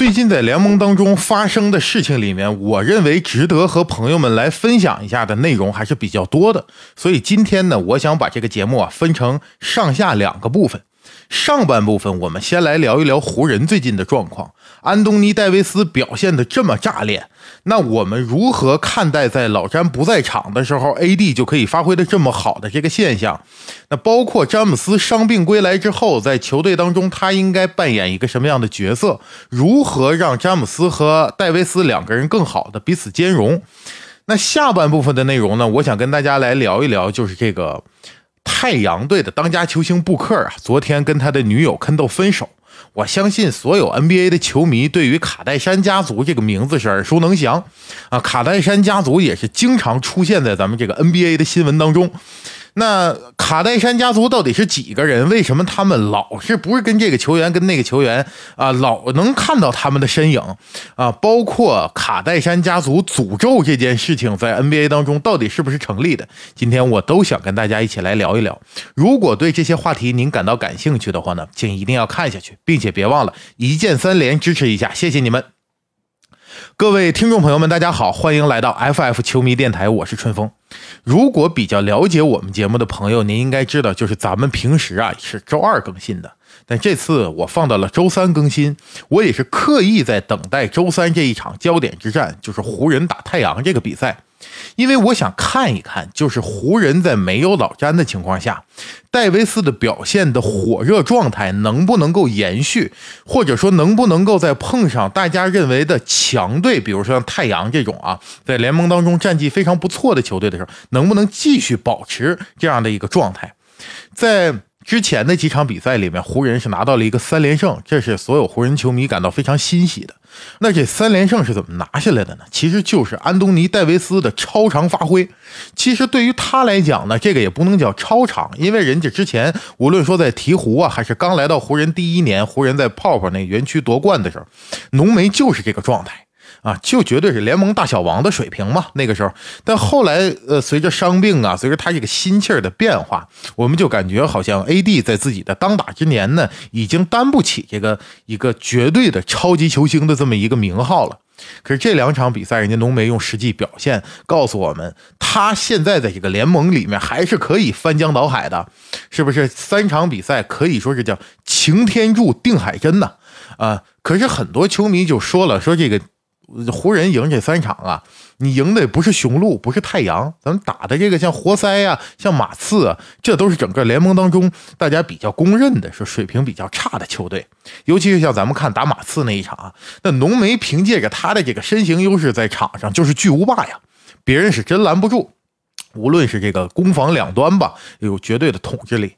最近在联盟当中发生的事情里面，我认为值得和朋友们来分享一下的内容还是比较多的。所以今天呢，我想把这个节目啊分成上下两个部分。上半部分我们先来聊一聊湖人最近的状况。安东尼·戴维斯表现的这么炸裂，那我们如何看待在老詹不在场的时候，AD 就可以发挥的这么好的这个现象？那包括詹姆斯伤病归来之后，在球队当中他应该扮演一个什么样的角色？如何让詹姆斯和戴维斯两个人更好的彼此兼容？那下半部分的内容呢？我想跟大家来聊一聊，就是这个。太阳队的当家球星布克啊，昨天跟他的女友肯豆分手。我相信所有 NBA 的球迷对于卡戴珊家族这个名字是耳熟能详啊，卡戴珊家族也是经常出现在咱们这个 NBA 的新闻当中。那卡戴珊家族到底是几个人？为什么他们老是不是跟这个球员跟那个球员啊，老能看到他们的身影啊？包括卡戴珊家族诅咒这件事情在 NBA 当中到底是不是成立的？今天我都想跟大家一起来聊一聊。如果对这些话题您感到感兴趣的话呢，请一定要看下去，并且别忘了一键三连支持一下，谢谢你们。各位听众朋友们，大家好，欢迎来到 FF 球迷电台，我是春风。如果比较了解我们节目的朋友，您应该知道，就是咱们平时啊是周二更新的，但这次我放到了周三更新，我也是刻意在等待周三这一场焦点之战，就是湖人打太阳这个比赛。因为我想看一看，就是湖人在没有老詹的情况下，戴维斯的表现的火热状态能不能够延续，或者说能不能够在碰上大家认为的强队，比如说像太阳这种啊，在联盟当中战绩非常不错的球队的时候，能不能继续保持这样的一个状态，在。之前的几场比赛里面，湖人是拿到了一个三连胜，这是所有湖人球迷感到非常欣喜的。那这三连胜是怎么拿下来的呢？其实就是安东尼·戴维斯的超常发挥。其实对于他来讲呢，这个也不能叫超常，因为人家之前无论说在鹈鹕啊，还是刚来到湖人第一年，湖人在泡泡那园区夺冠的时候，浓眉就是这个状态。啊，就绝对是联盟大小王的水平嘛。那个时候，但后来，呃，随着伤病啊，随着他这个心气儿的变化，我们就感觉好像 AD 在自己的当打之年呢，已经担不起这个一个绝对的超级球星的这么一个名号了。可是这两场比赛，人家浓眉用实际表现告诉我们，他现在在这个联盟里面还是可以翻江倒海的，是不是？三场比赛可以说是叫擎天柱定海针呐。啊，可是很多球迷就说了，说这个。湖人赢这三场啊，你赢的也不是雄鹿，不是太阳，咱们打的这个像活塞呀，像马刺啊，这都是整个联盟当中大家比较公认的是水平比较差的球队。尤其是像咱们看打马刺那一场啊，那浓眉凭借着他的这个身形优势在场上就是巨无霸呀，别人是真拦不住。无论是这个攻防两端吧，有绝对的统治力。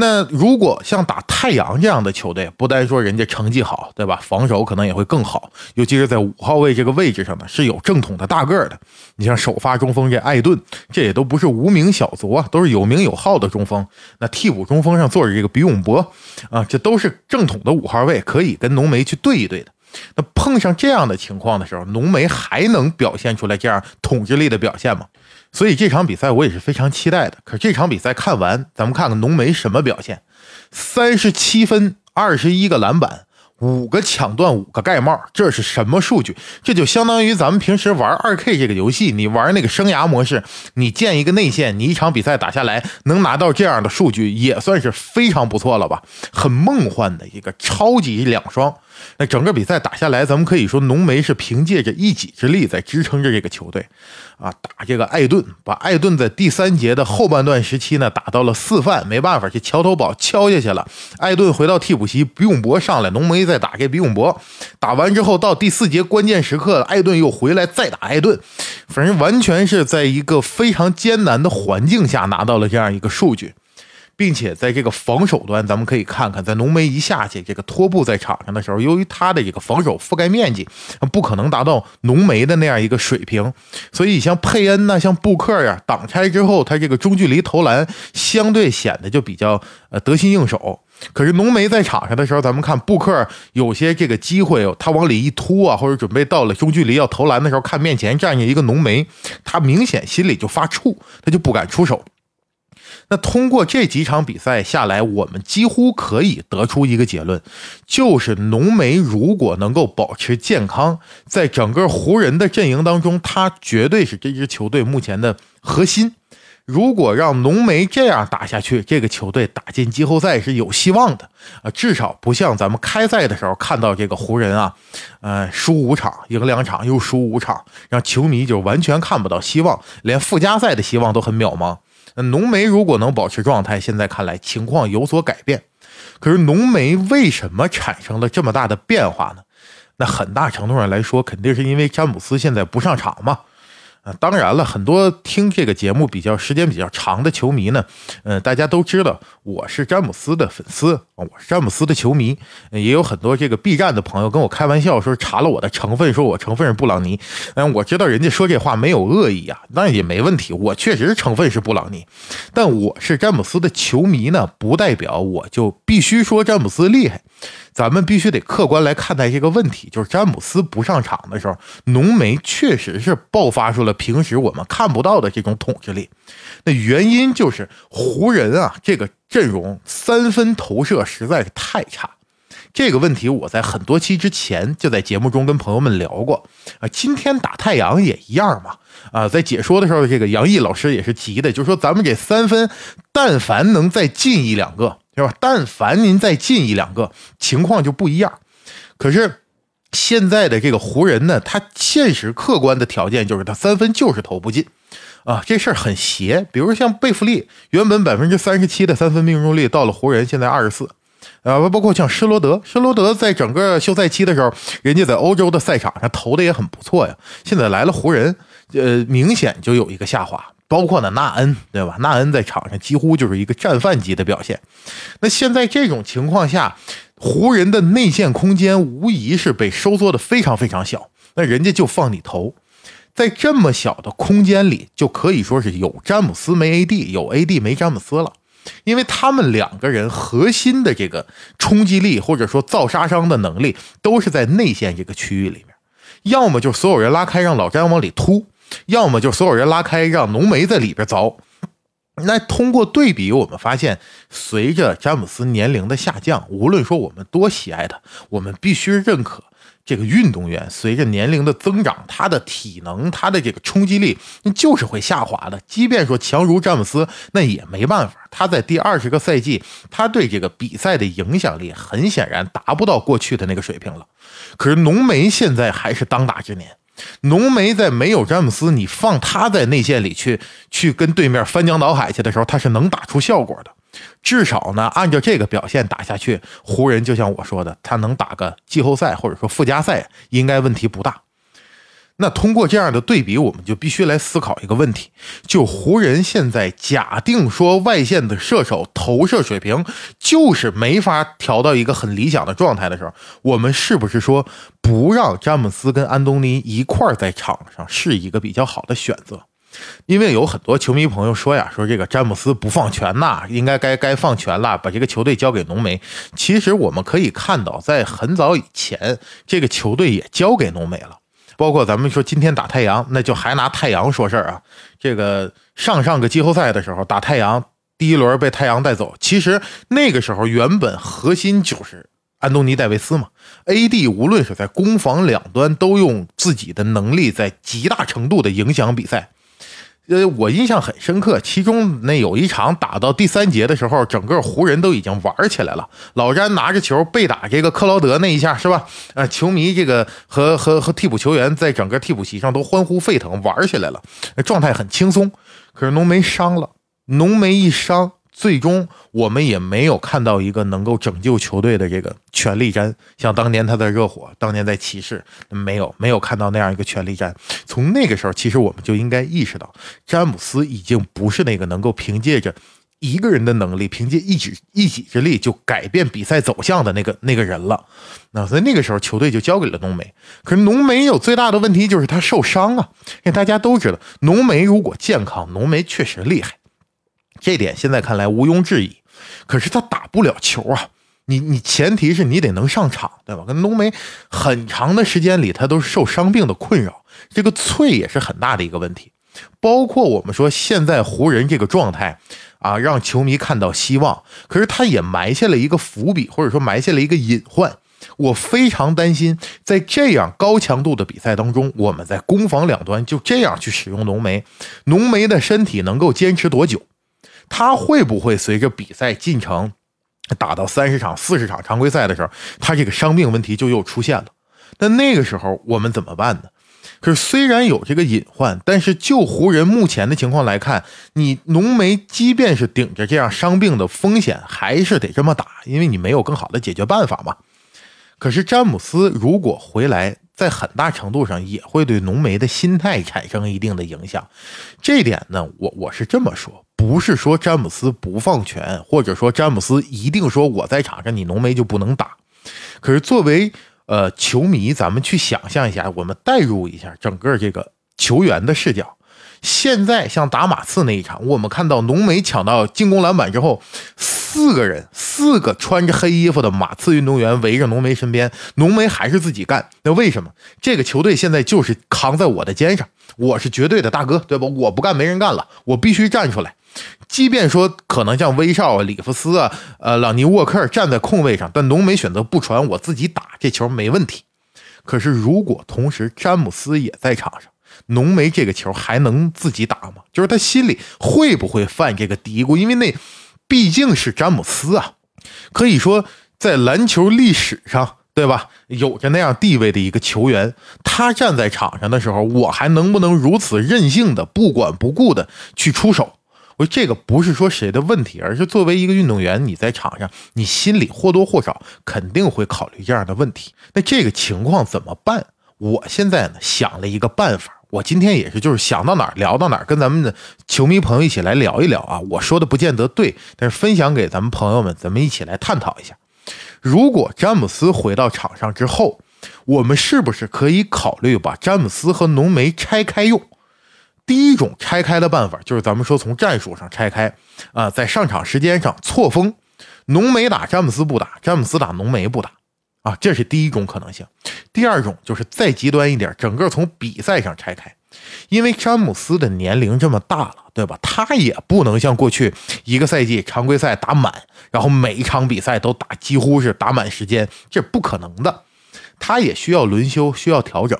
那如果像打太阳这样的球队，不单说人家成绩好，对吧？防守可能也会更好，尤其是在五号位这个位置上呢，是有正统的大个儿的。你像首发中锋这艾顿，这也都不是无名小卒啊，都是有名有号的中锋。那替补中锋上坐着这个比永博啊，这都是正统的五号位，可以跟浓眉去对一对的。那碰上这样的情况的时候，浓眉还能表现出来这样统治力的表现吗？所以这场比赛我也是非常期待的。可这场比赛看完，咱们看看浓眉什么表现：三十七分，二十一个篮板，五个抢断，五个盖帽，这是什么数据？这就相当于咱们平时玩二 K 这个游戏，你玩那个生涯模式，你建一个内线，你一场比赛打下来能拿到这样的数据，也算是非常不错了吧？很梦幻的一个超级两双。那整个比赛打下来，咱们可以说浓眉是凭借着一己之力在支撑着这个球队，啊，打这个艾顿，把艾顿在第三节的后半段时期呢打到了四犯，没办法，这桥头堡敲下去了。艾顿回到替补席，比永博上来，浓眉再打给比永博，打完之后到第四节关键时刻，艾顿又回来再打艾顿，反正完全是在一个非常艰难的环境下拿到了这样一个数据。并且在这个防守端，咱们可以看看，在浓眉一下去，这个托布在场上的时候，由于他的这个防守覆盖面积，不可能达到浓眉的那样一个水平，所以像佩恩呐，像布克呀，挡拆之后，他这个中距离投篮相对显得就比较呃得心应手。可是浓眉在场上的时候，咱们看布克有些这个机会，他往里一突啊，或者准备到了中距离要投篮的时候，看面前站着一个浓眉，他明显心里就发怵，他就不敢出手。那通过这几场比赛下来，我们几乎可以得出一个结论，就是浓眉如果能够保持健康，在整个湖人的阵营当中，他绝对是这支球队目前的核心。如果让浓眉这样打下去，这个球队打进季后赛是有希望的啊！至少不像咱们开赛的时候看到这个湖人啊，呃，输五场赢两场又输五场，让球迷就完全看不到希望，连附加赛的希望都很渺茫。那浓眉如果能保持状态，现在看来情况有所改变。可是浓眉为什么产生了这么大的变化呢？那很大程度上来说，肯定是因为詹姆斯现在不上场嘛。当然了，很多听这个节目比较时间比较长的球迷呢，呃，大家都知道我是詹姆斯的粉丝，我是詹姆斯的球迷，也有很多这个 B 站的朋友跟我开玩笑说查了我的成分，说我成分是布朗尼。嗯，我知道人家说这话没有恶意啊，那也没问题，我确实成分是布朗尼，但我是詹姆斯的球迷呢，不代表我就必须说詹姆斯厉害。咱们必须得客观来看待这个问题，就是詹姆斯不上场的时候，浓眉确实是爆发出了平时我们看不到的这种统治力。那原因就是湖人啊，这个阵容三分投射实在是太差。这个问题我在很多期之前就在节目中跟朋友们聊过啊。今天打太阳也一样嘛啊，在解说的时候，这个杨毅老师也是急的，就说咱们这三分，但凡能再进一两个。是吧？但凡您再进一两个，情况就不一样。可是现在的这个湖人呢，他现实客观的条件就是他三分就是投不进啊，这事儿很邪。比如像贝弗利，原本百分之三十七的三分命中率，到了湖人现在二十四。啊，包括像施罗德，施罗德在整个休赛期的时候，人家在欧洲的赛场上投的也很不错呀。现在来了湖人，呃，明显就有一个下滑。包括呢，纳恩，对吧？纳恩在场上几乎就是一个战犯级的表现。那现在这种情况下，湖人的内线空间无疑是被收缩的非常非常小。那人家就放你投，在这么小的空间里，就可以说是有詹姆斯没 AD，有 AD 没詹姆斯了。因为他们两个人核心的这个冲击力或者说造杀伤的能力，都是在内线这个区域里面。要么就所有人拉开，让老詹往里突。要么就所有人拉开，让浓眉在里边凿。那通过对比，我们发现，随着詹姆斯年龄的下降，无论说我们多喜爱他，我们必须认可这个运动员随着年龄的增长，他的体能、他的这个冲击力那就是会下滑的。即便说强如詹姆斯，那也没办法。他在第二十个赛季，他对这个比赛的影响力很显然达不到过去的那个水平了。可是浓眉现在还是当打之年。浓眉在没有詹姆斯，你放他在内线里去去跟对面翻江倒海去的时候，他是能打出效果的。至少呢，按照这个表现打下去，湖人就像我说的，他能打个季后赛或者说附加赛，应该问题不大。那通过这样的对比，我们就必须来思考一个问题：就湖人现在假定说外线的射手投射水平就是没法调到一个很理想的状态的时候，我们是不是说不让詹姆斯跟安东尼一块在场上是一个比较好的选择？因为有很多球迷朋友说呀，说这个詹姆斯不放权呐，应该该该放权了，把这个球队交给浓眉。其实我们可以看到，在很早以前，这个球队也交给浓眉了。包括咱们说今天打太阳，那就还拿太阳说事儿啊。这个上上个季后赛的时候打太阳，第一轮被太阳带走。其实那个时候原本核心就是安东尼戴维斯嘛。AD 无论是在攻防两端都用自己的能力在极大程度的影响比赛。呃，我印象很深刻，其中那有一场打到第三节的时候，整个湖人都已经玩起来了。老詹拿着球背打这个克劳德那一下，是吧？啊，球迷这个和和和替补球员在整个替补席上都欢呼沸腾，玩起来了，状态很轻松。可是浓眉伤了，浓眉一伤。最终，我们也没有看到一个能够拯救球队的这个全力战，像当年他在热火，当年在骑士，没有没有看到那样一个全力战。从那个时候，其实我们就应该意识到，詹姆斯已经不是那个能够凭借着一个人的能力，凭借一己一己之力就改变比赛走向的那个那个人了。那所以那个时候，球队就交给了浓眉。可是浓眉有最大的问题就是他受伤啊，因为大家都知道，浓眉如果健康，浓眉确实厉害。这点现在看来毋庸置疑，可是他打不了球啊！你你前提是你得能上场，对吧？跟浓眉很长的时间里，他都是受伤病的困扰，这个脆也是很大的一个问题。包括我们说现在湖人这个状态啊，让球迷看到希望，可是他也埋下了一个伏笔，或者说埋下了一个隐患。我非常担心，在这样高强度的比赛当中，我们在攻防两端就这样去使用浓眉，浓眉的身体能够坚持多久？他会不会随着比赛进程打到三十场、四十场常规赛的时候，他这个伤病问题就又出现了？那那个时候我们怎么办呢？可是虽然有这个隐患，但是就湖人目前的情况来看，你浓眉即便是顶着这样伤病的风险，还是得这么打，因为你没有更好的解决办法嘛。可是詹姆斯如果回来，在很大程度上也会对浓眉的心态产生一定的影响。这点呢，我我是这么说，不是说詹姆斯不放权，或者说詹姆斯一定说我在场上你浓眉就不能打。可是作为呃球迷，咱们去想象一下，我们代入一下整个这个球员的视角。现在像打马刺那一场，我们看到浓眉抢到进攻篮板之后，四个人，四个穿着黑衣服的马刺运动员围着浓眉身边，浓眉还是自己干。那为什么这个球队现在就是扛在我的肩上？我是绝对的大哥，对吧？我不干没人干了，我必须站出来。即便说可能像威少啊、里弗斯啊、呃朗尼沃克站在空位上，但浓眉选择不传，我自己打这球没问题。可是如果同时詹姆斯也在场上，浓眉这个球还能自己打吗？就是他心里会不会犯这个嘀咕？因为那毕竟是詹姆斯啊，可以说在篮球历史上，对吧？有着那样地位的一个球员，他站在场上的时候，我还能不能如此任性的不管不顾的去出手？我说这个不是说谁的问题，而是作为一个运动员，你在场上，你心里或多或少肯定会考虑这样的问题。那这个情况怎么办？我现在呢想了一个办法。我今天也是，就是想到哪儿聊到哪儿，跟咱们的球迷朋友一起来聊一聊啊。我说的不见得对，但是分享给咱们朋友们，咱们一起来探讨一下。如果詹姆斯回到场上之后，我们是不是可以考虑把詹姆斯和浓眉拆开用？第一种拆开的办法就是咱们说从战术上拆开啊，在上场时间上错峰，浓眉打詹姆斯不打，詹姆斯打浓眉不打。啊，这是第一种可能性。第二种就是再极端一点，整个从比赛上拆开，因为詹姆斯的年龄这么大了，对吧？他也不能像过去一个赛季常规赛打满，然后每一场比赛都打几乎是打满时间，这不可能的。他也需要轮休，需要调整。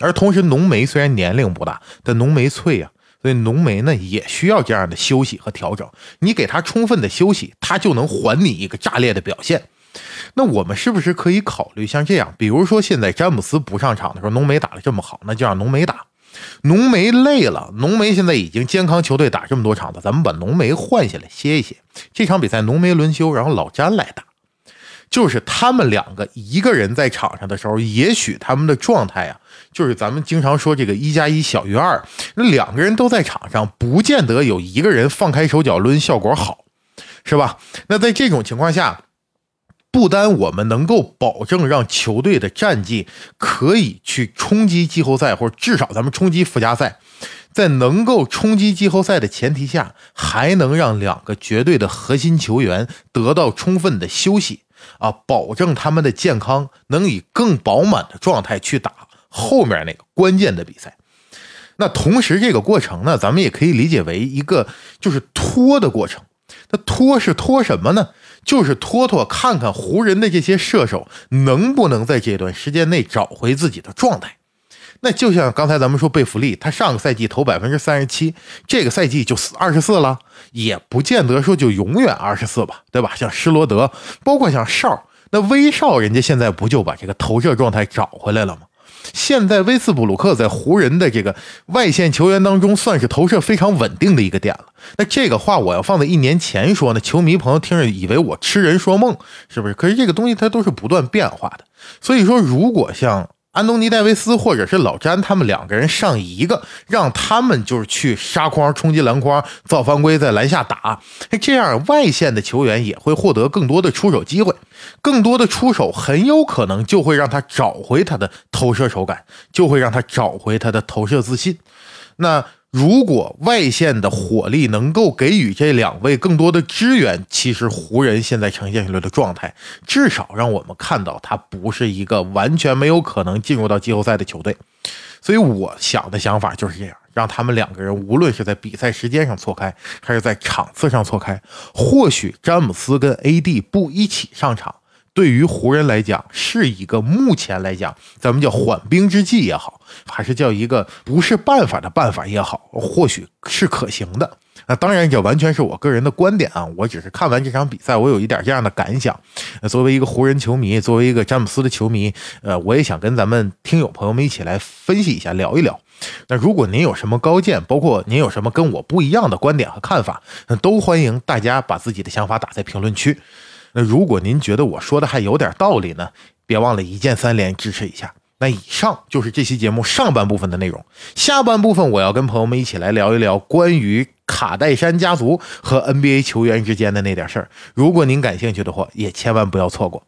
而同时，浓眉虽然年龄不大，但浓眉脆呀，所以浓眉呢也需要这样的休息和调整。你给他充分的休息，他就能还你一个炸裂的表现。那我们是不是可以考虑像这样？比如说，现在詹姆斯不上场的时候，浓眉打得这么好，那就让浓眉打。浓眉累了，浓眉现在已经健康球队打这么多场了，咱们把浓眉换下来歇一歇。这场比赛浓眉轮休，然后老詹来打。就是他们两个一个人在场上的时候，也许他们的状态啊，就是咱们经常说这个一加一小于二。那两个人都在场上，不见得有一个人放开手脚抡效果好，是吧？那在这种情况下。不单我们能够保证让球队的战绩可以去冲击季后赛，或者至少咱们冲击附加赛，在能够冲击季后赛的前提下，还能让两个绝对的核心球员得到充分的休息啊，保证他们的健康，能以更饱满的状态去打后面那个关键的比赛。那同时，这个过程呢，咱们也可以理解为一个就是拖的过程。那拖是拖什么呢？就是拖拖看看湖人的这些射手能不能在这段时间内找回自己的状态。那就像刚才咱们说贝弗利，他上个赛季投百分之三十七，这个赛季就二十四了，也不见得说就永远二十四吧，对吧？像施罗德，包括像少，那威少，人家现在不就把这个投射状态找回来了吗？现在威斯布鲁克在湖人的这个外线球员当中，算是投射非常稳定的一个点了。那这个话我要放在一年前说呢，球迷朋友听着以为我痴人说梦，是不是？可是这个东西它都是不断变化的。所以说，如果像……安东尼·戴维斯或者是老詹，他们两个人上一个，让他们就是去杀筐、冲击篮筐、造犯规，在篮下打，这样外线的球员也会获得更多的出手机会，更多的出手很有可能就会让他找回他的投射手感，就会让他找回他的投射自信。那。如果外线的火力能够给予这两位更多的支援，其实湖人现在呈现出来的状态，至少让我们看到他不是一个完全没有可能进入到季后赛的球队。所以我想的想法就是这样：让他们两个人无论是在比赛时间上错开，还是在场次上错开，或许詹姆斯跟 AD 不一起上场，对于湖人来讲是一个目前来讲，咱们叫缓兵之计也好，还是叫一个不是办法的办法也好，或许是可行的。那当然，这完全是我个人的观点啊！我只是看完这场比赛，我有一点这样的感想。作为一个湖人球迷，作为一个詹姆斯的球迷，呃，我也想跟咱们听友朋友们一起来分析一下，聊一聊。那如果您有什么高见，包括您有什么跟我不一样的观点和看法，那都欢迎大家把自己的想法打在评论区。那如果您觉得我说的还有点道理呢，别忘了一键三连支持一下。那以上就是这期节目上半部分的内容，下半部分我要跟朋友们一起来聊一聊关于卡戴珊家族和 NBA 球员之间的那点事儿。如果您感兴趣的话，也千万不要错过。